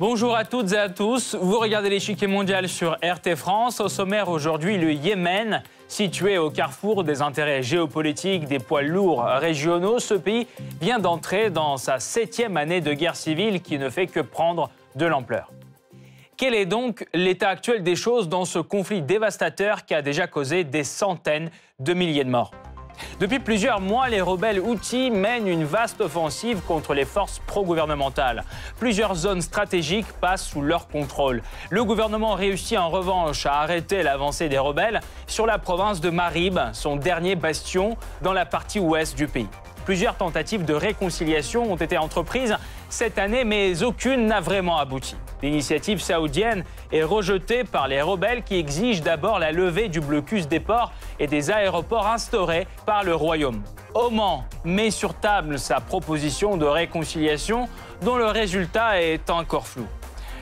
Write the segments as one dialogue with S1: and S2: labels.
S1: Bonjour à toutes et à tous. Vous regardez l'échiquier mondial sur RT France. Au sommaire aujourd'hui, le Yémen. Situé au carrefour des intérêts géopolitiques des poids lourds régionaux, ce pays vient d'entrer dans sa septième année de guerre civile qui ne fait que prendre de l'ampleur. Quel est donc l'état actuel des choses dans ce conflit dévastateur qui a déjà causé des centaines de milliers de morts? Depuis plusieurs mois, les rebelles Houthis mènent une vaste offensive contre les forces pro-gouvernementales. Plusieurs zones stratégiques passent sous leur contrôle. Le gouvernement réussit en revanche à arrêter l'avancée des rebelles sur la province de Marib, son dernier bastion dans la partie ouest du pays. Plusieurs tentatives de réconciliation ont été entreprises cette année, mais aucune n'a vraiment abouti. L'initiative saoudienne est rejetée par les rebelles qui exigent d'abord la levée du blocus des ports et des aéroports instaurés par le Royaume. Oman met sur table sa proposition de réconciliation dont le résultat est encore flou.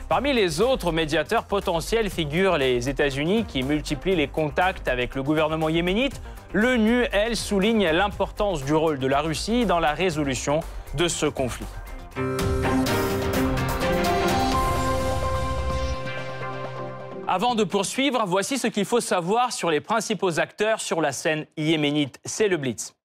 S1: Parmi les autres médiateurs potentiels figurent les États-Unis qui multiplient les contacts avec le gouvernement yéménite. L'ONU, elle, souligne l'importance du rôle de la Russie dans la résolution de ce conflit. Avant de poursuivre, voici ce qu'il faut savoir sur les principaux acteurs sur la scène yéménite. C'est le Blitz.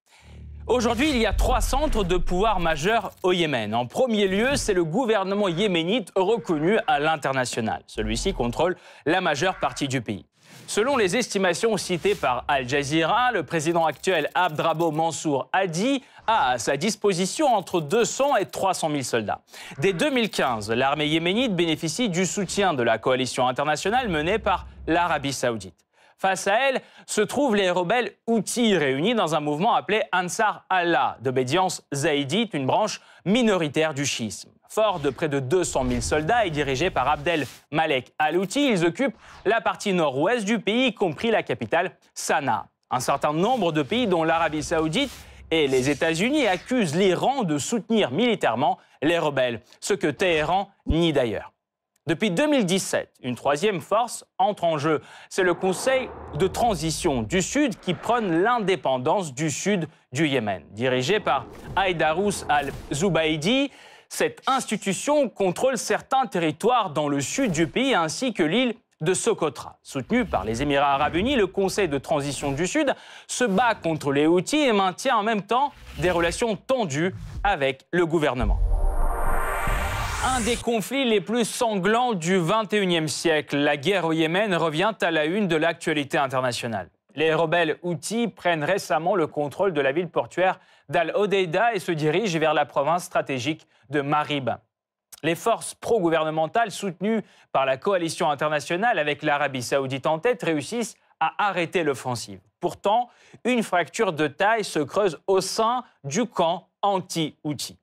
S1: Aujourd'hui, il y a trois centres de pouvoir majeurs au Yémen. En premier lieu, c'est le gouvernement yéménite reconnu à l'international. Celui-ci contrôle la majeure partie du pays. Selon les estimations citées par Al Jazeera, le président actuel Abdrabo Mansour Hadi a à sa disposition entre 200 et 300 000 soldats. Dès 2015, l'armée yéménite bénéficie du soutien de la coalition internationale menée par l'Arabie saoudite. Face à elle se trouvent les rebelles Houthis réunis dans un mouvement appelé Ansar Allah, d'obédience zaïdite, une branche minoritaire du schisme. Fort de près de 200 000 soldats et dirigés par Abdel Malek al-Houthi, ils occupent la partie nord-ouest du pays, y compris la capitale Sanaa. Un certain nombre de pays, dont l'Arabie saoudite et les États-Unis, accusent l'Iran de soutenir militairement les rebelles, ce que Téhéran nie d'ailleurs. Depuis 2017, une troisième force entre en jeu. C'est le Conseil de transition du Sud qui prône l'indépendance du Sud du Yémen. Dirigé par Aïdarous al-Zubaidi, cette institution contrôle certains territoires dans le sud du pays ainsi que l'île de Socotra. Soutenu par les Émirats arabes unis, le Conseil de transition du Sud se bat contre les Houthis et maintient en même temps des relations tendues avec le gouvernement un des conflits les plus sanglants du 21e siècle. La guerre au Yémen revient à la une de l'actualité internationale. Les rebelles Houthis prennent récemment le contrôle de la ville portuaire d'Al-Hodeida et se dirigent vers la province stratégique de Marib. Les forces pro-gouvernementales soutenues par la coalition internationale avec l'Arabie saoudite en tête réussissent à arrêter l'offensive. Pourtant, une fracture de taille se creuse au sein du camp anti-Houthi.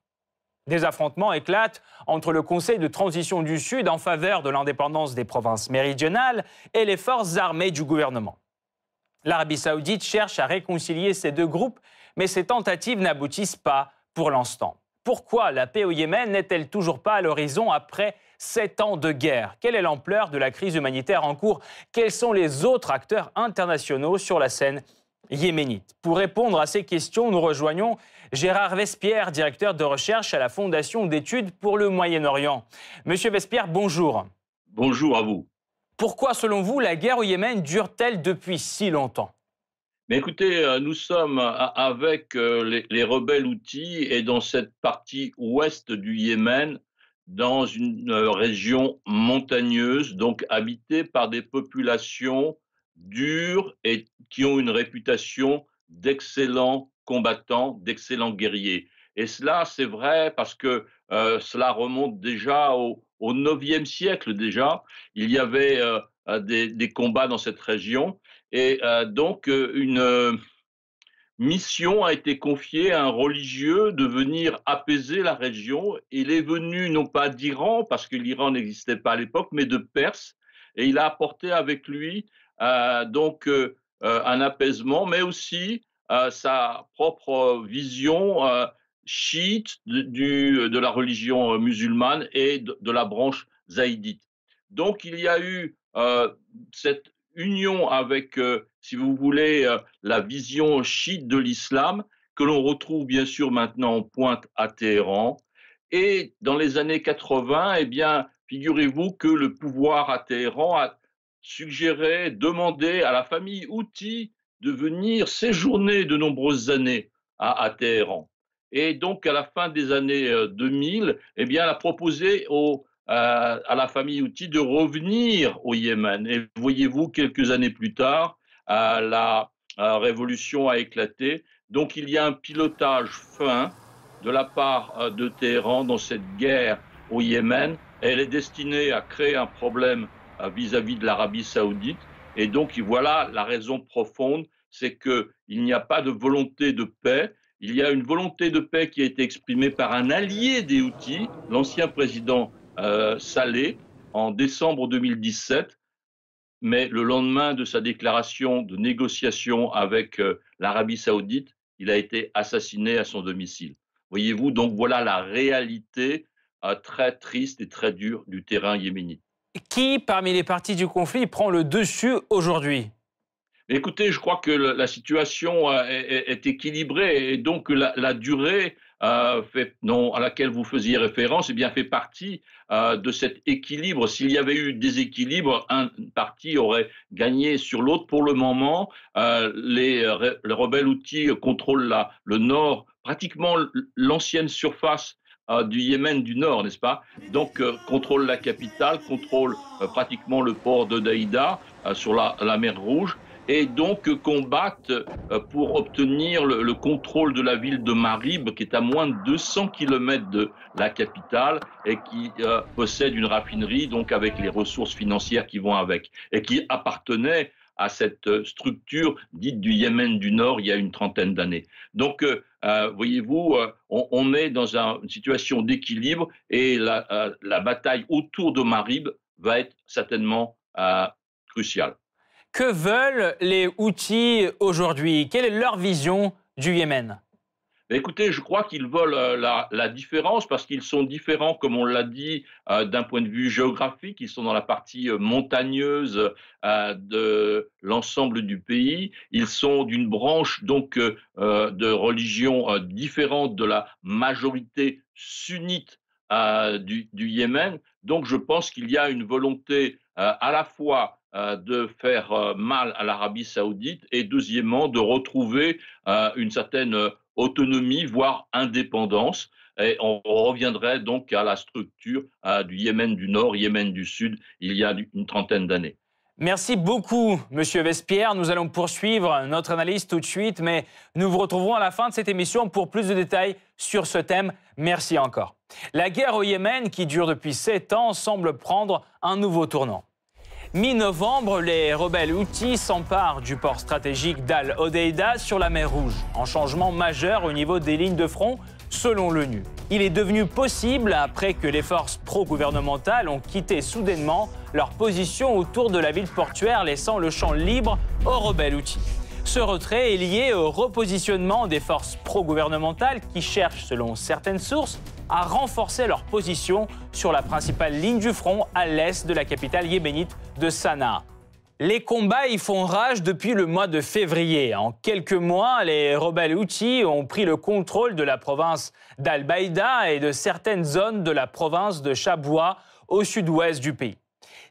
S1: Des affrontements éclatent entre le Conseil de transition du Sud en faveur de l'indépendance des provinces méridionales et les forces armées du gouvernement. L'Arabie saoudite cherche à réconcilier ces deux groupes, mais ces tentatives n'aboutissent pas pour l'instant. Pourquoi la paix au Yémen n'est-elle toujours pas à l'horizon après sept ans de guerre? Quelle est l'ampleur de la crise humanitaire en cours? Quels sont les autres acteurs internationaux sur la scène yéménite? Pour répondre à ces questions, nous rejoignons Gérard Vespierre, directeur de recherche à la Fondation d'études pour le Moyen-Orient. Monsieur Vespierre, bonjour.
S2: Bonjour à vous.
S1: Pourquoi, selon vous, la guerre au Yémen dure-t-elle depuis si longtemps?
S2: Mais écoutez, euh, nous sommes avec euh, les, rebelles outils et dans cette partie ouest du Yémen, dans une euh, région montagneuse, donc habitée par des populations dures et qui ont une réputation d'excellents combattants, d'excellents guerriers. Et cela, c'est vrai parce que cela remonte déjà au, au 9e siècle déjà. Il y avait des, combats dans cette région. Et donc, une mission a été confiée à un religieux de venir apaiser la région. Il est venu non pas d'Iran, parce que l'Iran n'existait pas à l'époque, mais de Perse. Et il a apporté avec lui donc un apaisement, mais aussi euh, sa propre vision euh, chiite de, la religion euh, musulmane et de, la branche zaïdite. Donc il y a eu cette union avec, si vous voulez, la vision chiite de l'islam, que l'on retrouve bien sûr maintenant en pointe à Téhéran. Et dans les années 80, eh bien, figurez-vous que le pouvoir à Téhéran a suggéré, demandé à la famille Houthi de venir séjourner de nombreuses années à, Téhéran. Et donc, à la fin des années 2000, eh bien, elle a proposé au, à la famille Houthi de revenir au Yémen. Et voyez-vous, quelques années plus tard, la révolution a éclaté. Donc, il y a un pilotage fin de la part de Téhéran dans cette guerre au Yémen. Elle est destinée à créer un problème vis-à-vis de l'Arabie saoudite. Et donc, voilà la raison profonde, c'est qu'il n'y a pas de volonté de paix. Il y a une volonté de paix qui a été exprimée par un allié des Houthis, l'ancien président euh, Saleh, en décembre 2017. Mais le lendemain de sa déclaration de négociation avec euh, l'Arabie saoudite, il a été assassiné à son domicile. Voyez-vous, donc voilà la réalité euh, très triste et très dure du terrain yéménite.
S1: Qui, parmi les parties du conflit, prend le dessus aujourd'hui?
S2: Écoutez, je crois que la situation est, équilibrée et donc la, durée euh, à laquelle vous faisiez référence eh bien, fait partie euh, de cet équilibre. S'il y avait eu déséquilibre, un parti aurait gagné sur l'autre. Pour le moment, les, les, rebelles outils contrôlent le nord, pratiquement l'ancienne surface du Yémen du Nord, n'est-ce pas? Donc, euh, contrôle la capitale, contrôle euh, pratiquement le port de Daïda euh, sur la, mer Rouge, et donc combattent pour obtenir le, contrôle de la ville de Marib, qui est à moins de 200 km de la capitale et qui possède une raffinerie, donc avec les ressources financières qui vont avec, et qui appartenait à cette euh, structure dite du Yémen du Nord il y a une trentaine d'années. Donc, euh, euh, voyez-vous, on, est dans une situation d'équilibre et la, bataille autour de Marib va être certainement cruciale.
S1: Que veulent les Houthis aujourd'hui? Quelle est leur vision du Yémen?
S2: Écoutez, je crois qu'ils veulent euh, la, différence parce qu'ils sont différents, comme on l'a dit, euh, d'un point de vue géographique. Ils sont dans la partie euh, montagneuse de l'ensemble du pays. Ils sont d'une branche donc de religion différente de la majorité sunnite du, Yémen. Donc, je pense qu'il y a une volonté à la fois de faire mal à l'Arabie saoudite et deuxièmement de retrouver une certaine autonomie, voire indépendance. Et on reviendrait donc à la structure du Yémen du Nord, Yémen du Sud, il y a une trentaine d'années.
S1: Merci beaucoup, Monsieur Vespierre. Nous allons poursuivre notre analyse tout de suite, mais nous vous retrouverons à la fin de cette émission pour plus de détails sur ce thème. Merci encore. La guerre au Yémen, qui dure depuis sept ans, semble prendre un nouveau tournant. Mi-novembre, les rebelles Houthis s'emparent du port stratégique d'Al-Odeida sur la mer Rouge, en changement majeur au niveau des lignes de front selon l'ONU. Il est devenu possible après que les forces pro-gouvernementales ont quitté soudainement leur position autour de la ville portuaire, laissant le champ libre aux rebelles Houthis. Ce retrait est lié au repositionnement des forces pro-gouvernementales qui cherchent, selon certaines sources, à renforcer leur position sur la principale ligne du front à l'est de la capitale yéménite de Sanaa. Les combats y font rage depuis le mois de février. En quelques mois, les rebelles Houthis ont pris le contrôle de la province d'Al-Baïda et de certaines zones de la province de Chaboua au sud-ouest du pays.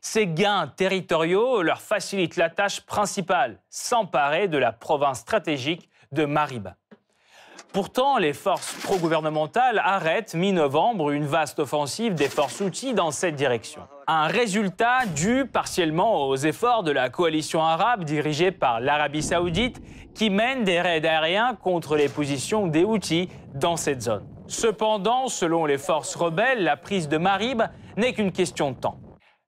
S1: Ces gains territoriaux leur facilitent la tâche principale, s'emparer de la province stratégique de Marib. Pourtant, les forces pro-gouvernementales arrêtent mi-novembre une vaste offensive des forces outils dans cette direction. Un résultat dû partiellement aux efforts de la coalition arabe dirigée par l'Arabie saoudite qui mène des raids aériens contre les positions des Houthis dans cette zone. Cependant, selon les forces rebelles, la prise de Marib n'est qu'une question de temps.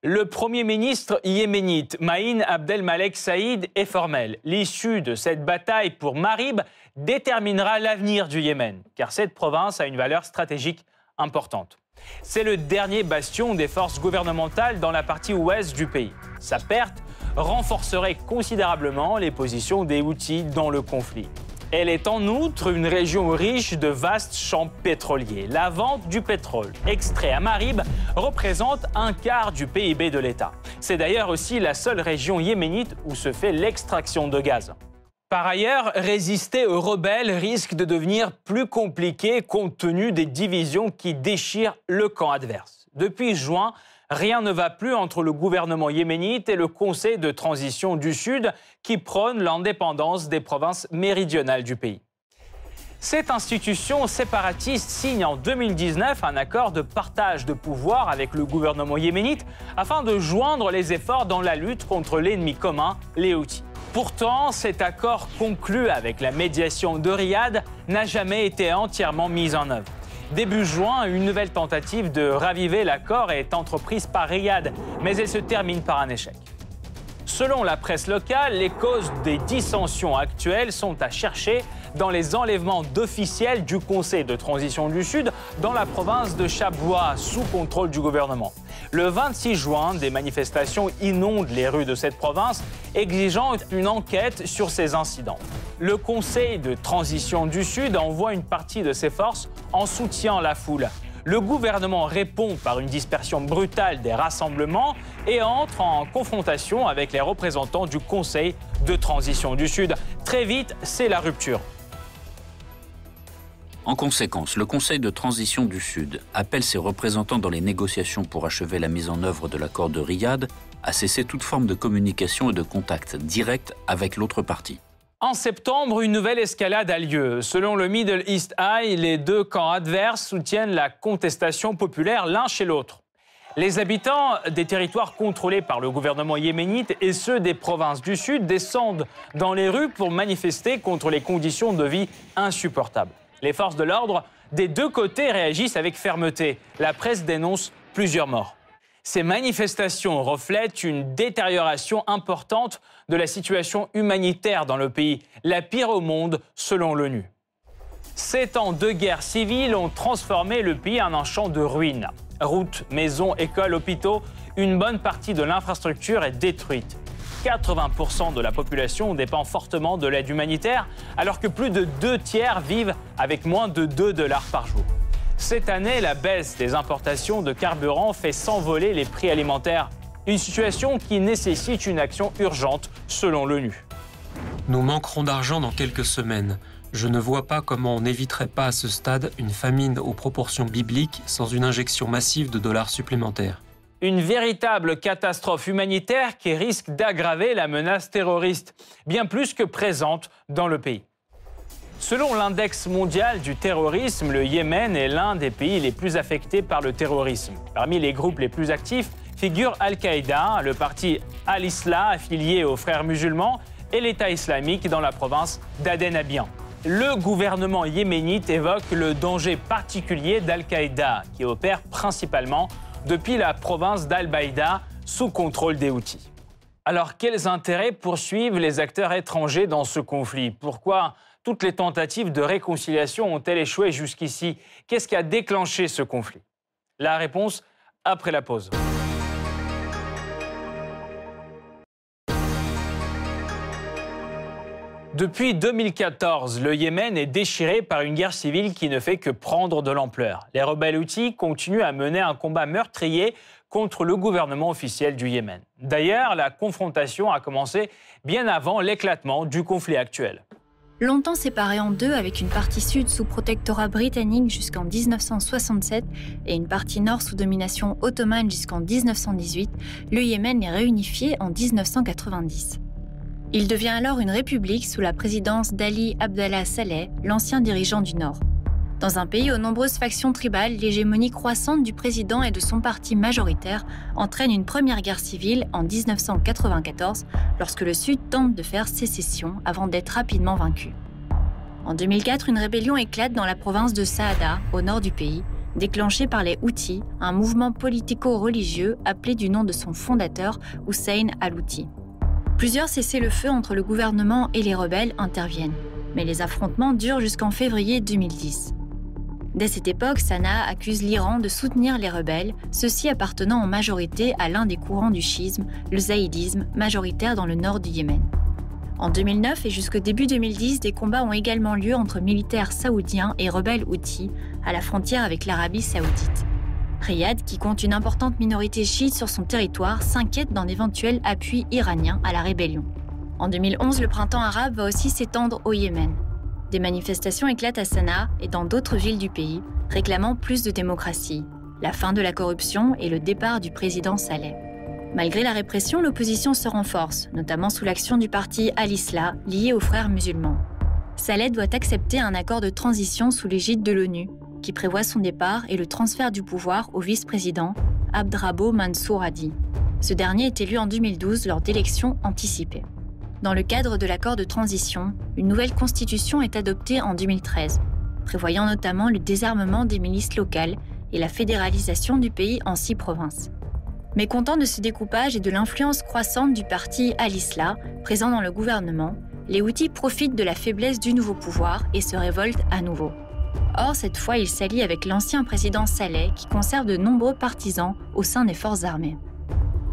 S1: Le Premier ministre yéménite Maïn Abdelmalek Saïd est formel. L'issue de cette bataille pour Marib déterminera l'avenir du Yémen, car cette province a une valeur stratégique importante. C'est le dernier bastion des forces gouvernementales dans la partie ouest du pays. Sa perte renforcerait considérablement les positions des Houthis dans le conflit. Elle est en outre une région riche de vastes champs pétroliers. La vente du pétrole extrait à Marib représente un quart du PIB de l'État. C'est d'ailleurs aussi la seule région yéménite où se fait l'extraction de gaz. Par ailleurs, résister aux rebelles risque de devenir plus compliqué compte tenu des divisions qui déchirent le camp adverse. Depuis juin, rien ne va plus entre le gouvernement yéménite et le Conseil de transition du Sud qui prône l'indépendance des provinces méridionales du pays. Cette institution séparatiste signe en 2019 un accord de partage de pouvoir avec le gouvernement yéménite afin de joindre les efforts dans la lutte contre l'ennemi commun, les Houthis. Pourtant, cet accord conclu avec la médiation de Riyad n'a jamais été entièrement mis en œuvre. Début juin, une nouvelle tentative de raviver l'accord est entreprise par Riyad, mais elle se termine par un échec. Selon la presse locale, les causes des dissensions actuelles sont à chercher dans les enlèvements d'officiels du Conseil de transition du Sud dans la province de Chabwa, sous contrôle du gouvernement. Le 26 juin, des manifestations inondent les rues de cette province, exigeant une enquête sur ces incidents. Le Conseil de transition du Sud envoie une partie de ses forces en soutien à la foule. Le gouvernement répond par une dispersion brutale des rassemblements et entre en confrontation avec les représentants du Conseil de transition du Sud. Très vite, c'est la rupture.
S3: En conséquence, le Conseil de transition du Sud appelle ses représentants dans les négociations pour achever la mise en œuvre de l'accord de Riyad à cesser toute forme de communication et de contact direct avec l'autre partie.
S1: En septembre, une nouvelle escalade a lieu. Selon le Middle East Eye, les deux camps adverses soutiennent la contestation populaire l'un chez l'autre. Les habitants des territoires contrôlés par le gouvernement yéménite et ceux des provinces du Sud descendent dans les rues pour manifester contre les conditions de vie insupportables. Les forces de l'ordre des deux côtés réagissent avec fermeté. La presse dénonce plusieurs morts. Ces manifestations reflètent une détérioration importante de la situation humanitaire dans le pays, la pire au monde selon l'ONU. Sept ans de guerre civile ont transformé le pays en un champ de ruines. Routes, maisons, écoles, hôpitaux, une bonne partie de l'infrastructure est détruite. 80% de la population dépend fortement de l'aide humanitaire, alors que plus de deux tiers vivent avec moins de 2 dollars par jour. Cette année, la baisse des importations de carburant fait s'envoler les prix alimentaires, une situation qui nécessite une action urgente selon l'ONU.
S4: Nous manquerons d'argent dans quelques semaines. Je ne vois pas comment on n'éviterait pas à ce stade une famine aux proportions bibliques sans une injection massive de dollars supplémentaires
S1: une véritable catastrophe humanitaire qui risque d'aggraver la menace terroriste, bien plus que présente dans le pays. Selon l'index mondial du terrorisme, le Yémen est l'un des pays les plus affectés par le terrorisme. Parmi les groupes les plus actifs figurent Al-Qaïda, le parti Al-Islah affilié aux frères musulmans et l'État islamique dans la province d'Aden Abiyan. Le gouvernement yéménite évoque le danger particulier d'Al-Qaïda, qui opère principalement depuis la province d'Al-Baïda sous contrôle des Houthis. Alors quels intérêts poursuivent les acteurs étrangers dans ce conflit? Pourquoi toutes les tentatives de réconciliation ont-elles échoué jusqu'ici? Qu'est-ce qui a déclenché ce conflit? La réponse après la pause. Depuis 2014, le Yémen est déchiré par une guerre civile qui ne fait que prendre de l'ampleur. Les rebelles outils continuent à mener un combat meurtrier contre le gouvernement officiel du Yémen. D'ailleurs, la confrontation a commencé bien avant l'éclatement du conflit actuel.
S5: Longtemps séparé en deux avec une partie sud sous protectorat britannique jusqu'en 1967 et une partie nord sous domination ottomane jusqu'en 1918, le Yémen est réunifié en 1990. Il devient alors une république sous la présidence d'Ali Abdallah Saleh, l'ancien dirigeant du Nord. Dans un pays aux nombreuses factions tribales, l'hégémonie croissante du président et de son parti majoritaire entraîne une première guerre civile en 1994, lorsque le Sud tente de faire sécession avant d'être rapidement vaincu. En 2004, une rébellion éclate dans la province de Saada, au nord du pays, déclenchée par les Houthis, un mouvement politico-religieux appelé du nom de son fondateur, Hussein al-Houthi. Plusieurs cessez-le-feu entre le gouvernement et les rebelles interviennent, mais les affrontements durent jusqu'en février 2010. Dès cette époque, Sanaa accuse l'Iran de soutenir les rebelles, ceux-ci appartenant en majorité à l'un des courants du schisme, le zaïdisme, majoritaire dans le nord du Yémen. En 2009 et jusqu'au début 2010, des combats ont également lieu entre militaires saoudiens et rebelles houthis à la frontière avec l'Arabie saoudite. Riyad, qui compte une importante minorité chiite sur son territoire, s'inquiète d'un éventuel appui iranien à la rébellion. En 2011, le printemps arabe va aussi s'étendre au Yémen. Des manifestations éclatent à Sanaa et dans d'autres villes du pays, réclamant plus de démocratie, la fin de la corruption et le départ du président Saleh. Malgré la répression, l'opposition se renforce, notamment sous l'action du parti Al-Islah, lié aux frères musulmans. Saleh doit accepter un accord de transition sous l'égide de l'ONU, qui prévoit son départ et le transfert du pouvoir au vice-président Abdrabo Mansour Hadi. Ce dernier est élu en 2012 lors d'élections anticipées. Dans le cadre de l'accord de transition, une nouvelle constitution est adoptée en 2013, prévoyant notamment le désarmement des milices locales et la fédéralisation du pays en six provinces. Mais content de ce découpage et de l'influence croissante du parti Al-Islah, présent dans le gouvernement, les Houthis profitent de la faiblesse du nouveau pouvoir et se révoltent à nouveau. Or, cette fois, ils s'allient avec l'ancien président Saleh qui conserve de nombreux partisans au sein des forces armées.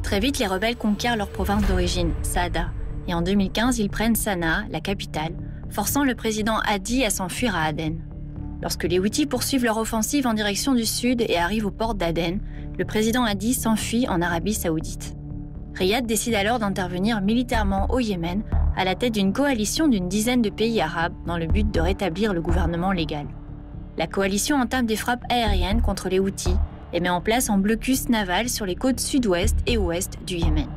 S5: Très vite, les rebelles conquièrent leur province d'origine, Saada, et en 2015, ils prennent Sanaa, la capitale, forçant le président Hadi à s'enfuir à Aden. Lorsque les Houthis poursuivent leur offensive en direction du sud et arrivent aux portes d'Aden, le président Hadi s'enfuit en Arabie saoudite. Riyad décide alors d'intervenir militairement au Yémen à la tête d'une coalition d'une dizaine de pays arabes dans le but de rétablir le gouvernement légal. La coalition entame des frappes aériennes contre les Houthis et met en place un blocus naval sur les côtes sud-ouest et ouest du Yémen.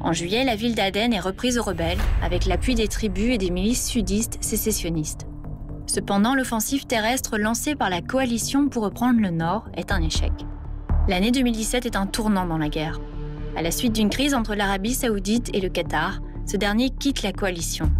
S5: En juillet, la ville d'Aden est reprise aux rebelles avec l'appui des tribus et des milices sudistes sécessionnistes. Cependant, l'offensive terrestre lancée par la coalition pour reprendre le nord est un échec. L'année 2017 est un tournant dans la guerre. À la suite d'une crise entre l'Arabie saoudite et le Qatar, ce dernier quitte la coalition.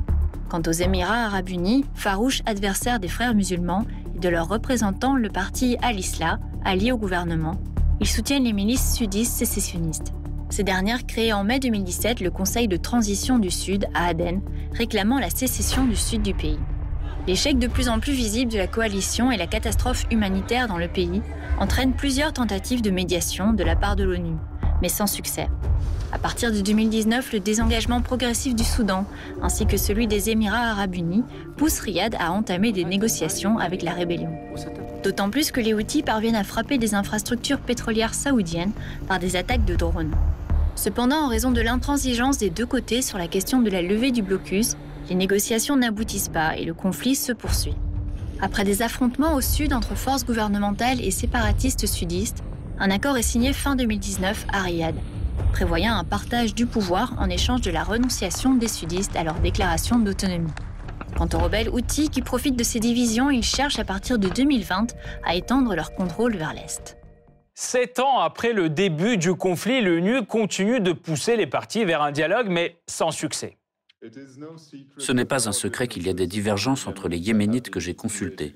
S5: Quant aux Émirats arabes unis, farouches adversaires des frères musulmans de leurs représentants, le parti Al-Islah, allié au gouvernement, ils soutiennent les milices sudistes sécessionnistes. Ces dernières créent en mai 2017 le Conseil de transition du Sud à Aden, réclamant la sécession du sud du pays. L'échec de plus en plus visible de la coalition et la catastrophe humanitaire dans le pays entraînent plusieurs tentatives de médiation de la part de l'ONU, mais sans succès. À partir de 2019, le désengagement progressif du Soudan, ainsi que celui des Émirats arabes unis, pousse Riyad à entamer des négociations avec la rébellion. D'autant plus que les Houthis parviennent à frapper des infrastructures pétrolières saoudiennes par des attaques de drones. Cependant, en raison de l'intransigeance des deux côtés sur la question de la levée du blocus, les négociations n'aboutissent pas et le conflit se poursuit. Après des affrontements au sud entre forces gouvernementales et séparatistes sudistes, un accord est signé fin 2019 à Riyad, prévoyant un partage du pouvoir en échange de la renonciation des sudistes à leur déclaration d'autonomie. Quant aux rebelles outils qui profitent de ces divisions, ils cherchent à partir de 2020 à étendre leur contrôle vers l'Est.
S1: Sept ans après le début du conflit, l'ONU continue de pousser les partis vers un dialogue, mais sans succès.
S3: Ce n'est pas un secret qu'il y a des divergences entre les Yéménites que j'ai consultés.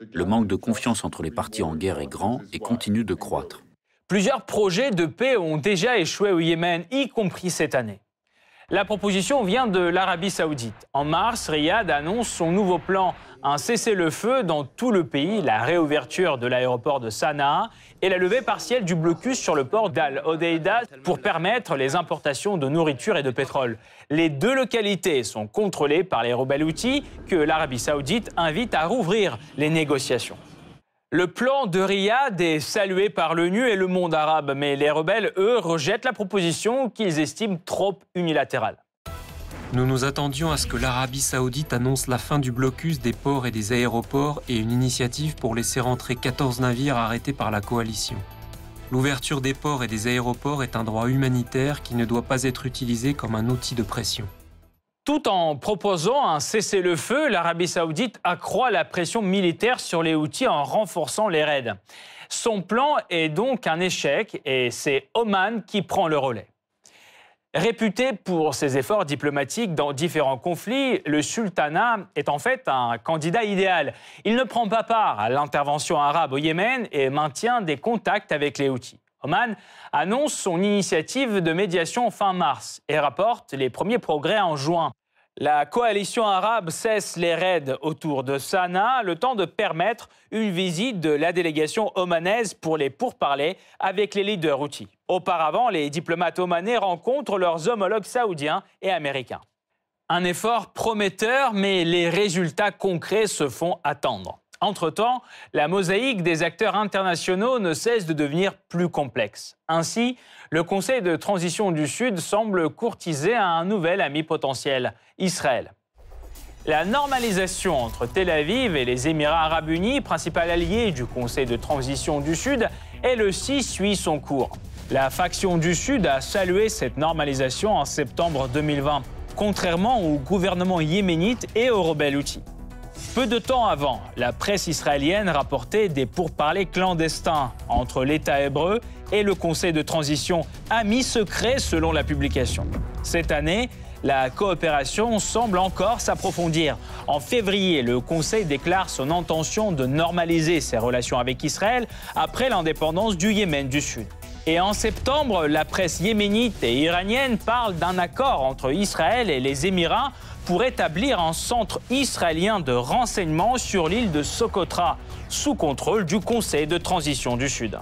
S3: Le manque de confiance entre les partis en guerre est grand et continue de croître.
S1: Plusieurs projets de paix ont déjà échoué au Yémen, y compris cette année. La proposition vient de l'Arabie saoudite. En mars, Riyad annonce son nouveau plan, un cessez-le-feu dans tout le pays, la réouverture de l'aéroport de Sanaa et la levée partielle du blocus sur le port d'Al-Odeida pour permettre les importations de nourriture et de pétrole. Les deux localités sont contrôlées par les rebelles outils que l'Arabie saoudite invite à rouvrir les négociations. Le plan de Riyad est salué par l'ONU et le monde arabe, mais les rebelles, eux, rejettent la proposition qu'ils estiment trop unilatérale.
S4: Nous nous attendions à ce que l'Arabie saoudite annonce la fin du blocus des ports et des aéroports et une initiative pour laisser rentrer 14 navires arrêtés par la coalition. L'ouverture des ports et des aéroports est un droit humanitaire qui ne doit pas être utilisé comme un outil de pression.
S1: Tout en proposant un cessez-le-feu, l'Arabie saoudite accroît la pression militaire sur les outils en renforçant les raids. Son plan est donc un échec et c'est Oman qui prend le relais. Réputé pour ses efforts diplomatiques dans différents conflits, le sultanat est en fait un candidat idéal. Il ne prend pas part à l'intervention arabe au Yémen et maintient des contacts avec les outils. Oman annonce son initiative de médiation fin mars et rapporte les premiers progrès en juin. La coalition arabe cesse les raids autour de Sanaa, le temps de permettre une visite de la délégation omanaise pour les pourparlers avec les leaders outils. Auparavant, les diplomates omanais rencontrent leurs homologues saoudiens et américains. Un effort prometteur, mais les résultats concrets se font attendre. Entre-temps, la mosaïque des acteurs internationaux ne cesse de devenir plus complexe. Ainsi, le Conseil de transition du Sud semble courtiser un nouvel ami potentiel, Israël. La normalisation entre Tel Aviv et les Émirats arabes unis, principal allié du Conseil de transition du Sud, elle aussi suit son cours. La faction du Sud a salué cette normalisation en septembre 2020, contrairement au gouvernement yéménite et aux rebelles outils. Peu de temps avant, la presse israélienne rapportait des pourparlers clandestins entre l'État hébreu et le Conseil de transition, ami secret selon la publication. Cette année, la coopération semble encore s'approfondir. En février, le Conseil déclare son intention de normaliser ses relations avec Israël après l'indépendance du Yémen du Sud. Et en septembre, la presse yéménite et iranienne parle d'un accord entre Israël et les Émirats pour établir un centre israélien de renseignement sur l'île de Socotra, sous contrôle du Conseil de transition du Sud.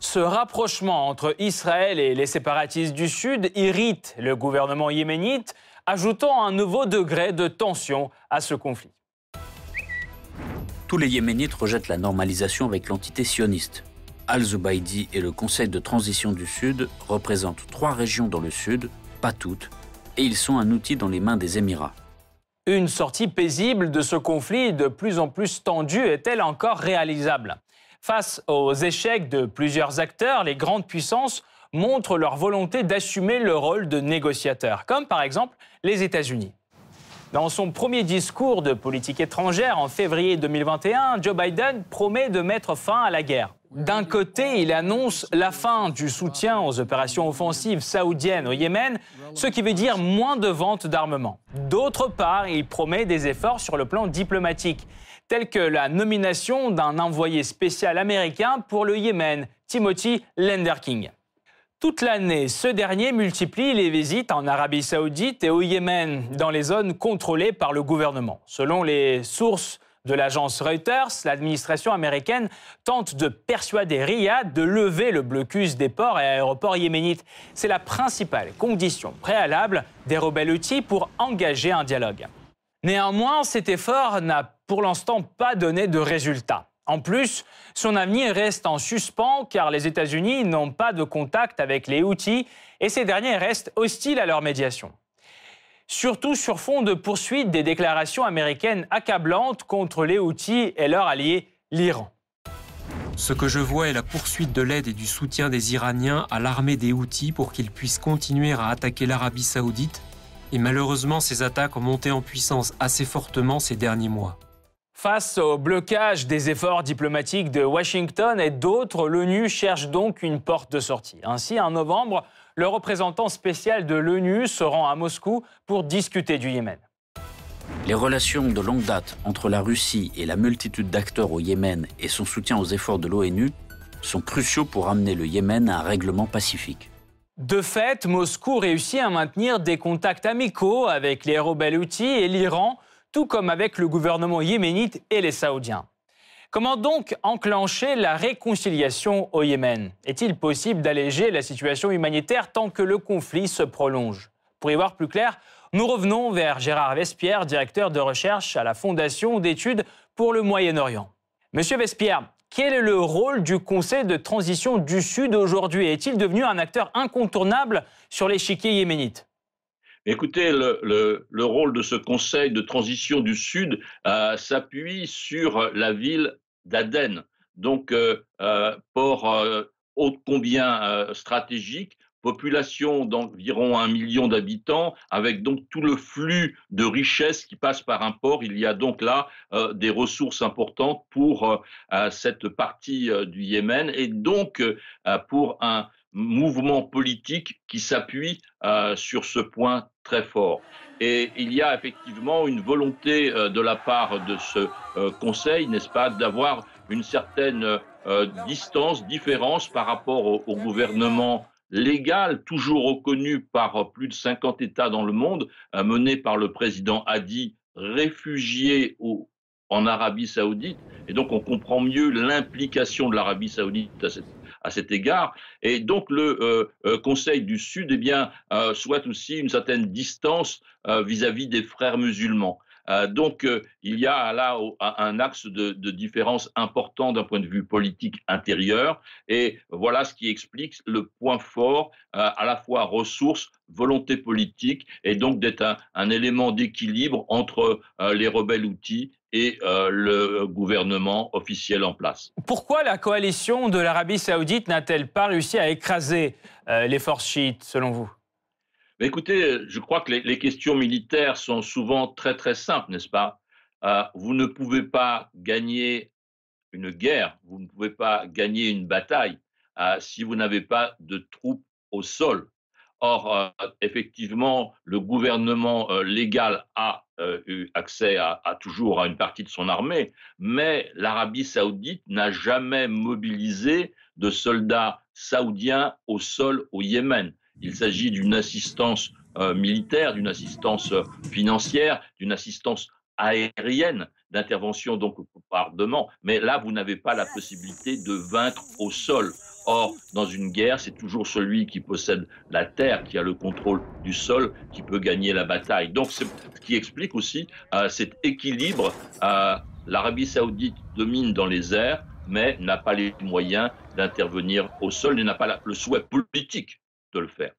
S1: Ce rapprochement entre Israël et les séparatistes du Sud irrite le gouvernement yéménite, ajoutant un nouveau degré de tension à ce conflit.
S3: Tous les Yéménites rejettent la normalisation avec l'entité sioniste. Al-Zubaydi et le Conseil de transition du Sud représentent trois régions dans le Sud, pas toutes, et ils sont un outil dans les mains des Émirats.
S1: Une sortie paisible de ce conflit de plus en plus tendu est-elle encore réalisable? Face aux échecs de plusieurs acteurs, les grandes puissances montrent leur volonté d'assumer le rôle de négociateur, comme par exemple les États-Unis. Dans son premier discours de politique étrangère en février 2021, Joe Biden promet de mettre fin à la guerre. D'un côté, il annonce la fin du soutien aux opérations offensives saoudiennes au Yémen, ce qui veut dire moins de ventes d'armement. D'autre part, il promet des efforts sur le plan diplomatique tels que la nomination d'un envoyé spécial américain pour le Yémen, Timothy Lenderking. Toute l'année, ce dernier multiplie les visites en Arabie saoudite et au Yémen, dans les zones contrôlées par le gouvernement. Selon les sources de l'agence Reuters, l'administration américaine tente de persuader Riyad de lever le blocus des ports et aéroports yéménites. C'est la principale condition préalable des rebelles outils pour engager un dialogue. Néanmoins, cet effort n'a pour l'instant pas donné de résultat. En plus, son avenir reste en suspens car les États-Unis n'ont pas de contact avec les Houthis et ces derniers restent hostiles à leur médiation. Surtout sur fond de poursuite des déclarations américaines accablantes contre les Houthis et leur allié, l'Iran.
S4: Ce que je vois est la poursuite de l'aide et du soutien des Iraniens à l'armée des Houthis pour qu'ils puissent continuer à attaquer l'Arabie saoudite. Et malheureusement, ces attaques ont monté en puissance assez fortement ces derniers mois.
S1: Face au blocage des efforts diplomatiques de Washington et d'autres, l'ONU cherche donc une porte de sortie. Ainsi, en novembre, le représentant spécial de l'ONU se rend à Moscou pour discuter du Yémen.
S3: Les relations de longue date entre la Russie et la multitude d'acteurs au Yémen et son soutien aux efforts de l'ONU sont cruciaux pour amener le Yémen à un règlement pacifique.
S1: De fait, Moscou réussit à maintenir des contacts amicaux avec les rebelles outils et l'Iran tout comme avec le gouvernement yéménite et les Saoudiens. Comment donc enclencher la réconciliation au Yémen? Est-il possible d'alléger la situation humanitaire tant que le conflit se prolonge? Pour y voir plus clair, nous revenons vers Gérard Vespierre, directeur de recherche à la Fondation d'études pour le Moyen-Orient. Monsieur Vespierre, quel est le rôle du Conseil de transition du Sud aujourd'hui? Est-il devenu un acteur incontournable sur l'échiquier yéménite?
S2: Écoutez, le, rôle de ce Conseil de transition du Sud euh, s'appuie sur la ville d'Aden, donc euh, euh, port haut combien stratégique, population d'environ un million d'habitants, avec donc tout le flux de richesses qui passe par un port. Il y a donc là des ressources importantes pour cette partie du Yémen et donc pour un mouvement politique qui s'appuie sur ce point très fort. Et il y a effectivement une volonté euh, de la part de ce euh, Conseil, n'est-ce pas, d'avoir une certaine euh, distance, différence par rapport au, gouvernement légal, toujours reconnu par plus de 50 États dans le monde, mené par le président Hadi, réfugié en Arabie saoudite. Et donc on comprend mieux l'implication de l'Arabie saoudite à cette à cet égard. Et donc le euh, euh, Conseil du Sud eh bien, euh, souhaite aussi une certaine distance vis-à-vis des frères musulmans. Donc, il y a là un axe de, différence important d'un point de vue politique intérieur. Et voilà ce qui explique le point fort, à la fois ressources, volonté politique, et donc d'être un, élément d'équilibre entre les rebelles outils et le gouvernement officiel en place.
S1: Pourquoi la coalition de l'Arabie saoudite n'a-t-elle pas réussi à écraser les forces chiites, selon vous?
S2: Écoutez, je crois que les, questions militaires sont souvent très très simples, n'est-ce pas? Euh, Vous ne pouvez pas gagner une guerre, vous ne pouvez pas gagner une bataille euh, si vous n'avez pas de troupes au sol. Or, euh, effectivement, le gouvernement légal a eu accès à, toujours à une partie de son armée, mais l'Arabie saoudite n'a jamais mobilisé de soldats saoudiens au sol au Yémen. Il s'agit d'une assistance euh, militaire, d'une assistance euh, financière, d'une assistance aérienne, d'intervention donc au bombardement. Mais là, vous n'avez pas la possibilité de vaincre au sol. Or, dans une guerre, c'est toujours celui qui possède la terre, qui a le contrôle du sol, qui peut gagner la bataille. Donc, c'est ce qui explique aussi euh, cet équilibre. L'Arabie saoudite domine dans les airs, mais n'a pas les moyens d'intervenir au sol et n'a pas le souhait politique le faire.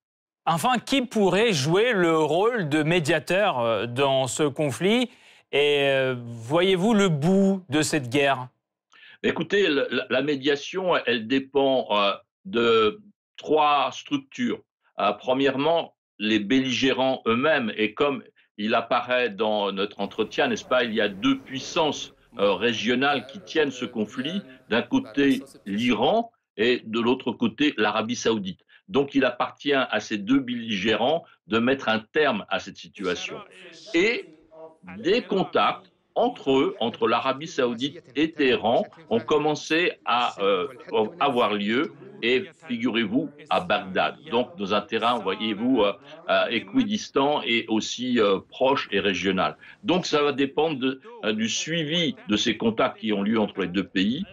S1: Enfin, qui pourrait jouer le rôle de médiateur euh, dans ce conflit? Et euh, voyez-vous le bout de cette guerre?
S2: Écoutez, la, médiation, elle dépend euh, de trois structures. premièrement, les belligérants eux-mêmes, et comme il apparaît dans notre entretien, n'est-ce pas, il y a deux puissances régionales qui tiennent ce conflit. D'un côté, l'Iran et de l'autre côté, l'Arabie saoudite. Donc il appartient à ces deux belligérants de mettre un terme à cette situation. Et des contacts entre eux, entre l'Arabie saoudite et Téhéran, ont commencé à euh, avoir lieu et figurez-vous à Bagdad, donc dans un terrain, voyez-vous, euh, euh, équidistant et aussi proche et régional. Donc ça va dépendre du suivi de ces contacts qui ont lieu entre les deux pays.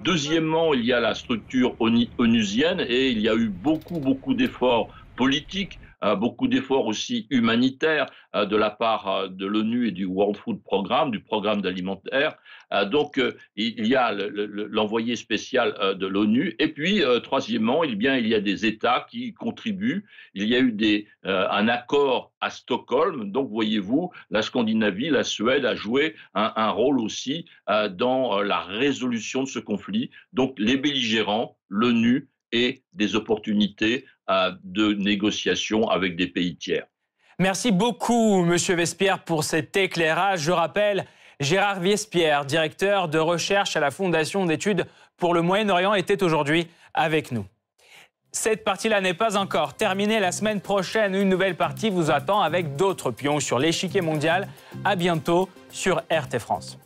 S2: Deuxièmement, il y a la structure onusienne et il y a eu beaucoup, beaucoup d'efforts politiques beaucoup d'efforts aussi humanitaires euh, de la part euh, de l'ONU et du World Food Programme, du programme alimentaire. donc, il y a l'envoyé spécial de l'ONU. Et puis, troisièmement, il, bien, il y a des États qui contribuent. Il y a eu des, un accord à Stockholm. Donc, voyez-vous, la Scandinavie, la Suède a joué un rôle aussi dans la résolution de ce conflit. Donc, les belligérants, l'ONU et des opportunités de négociation avec des pays tiers.
S1: Merci beaucoup, Monsieur Vespierre, pour cet éclairage. Je rappelle, Gérard Vespierre, directeur de recherche à la Fondation d'études pour le Moyen-Orient, était aujourd'hui avec nous. Cette partie-là n'est pas encore terminée. La semaine prochaine, une nouvelle partie vous attend avec d'autres pions sur l'échiquier mondial. À bientôt sur RT France.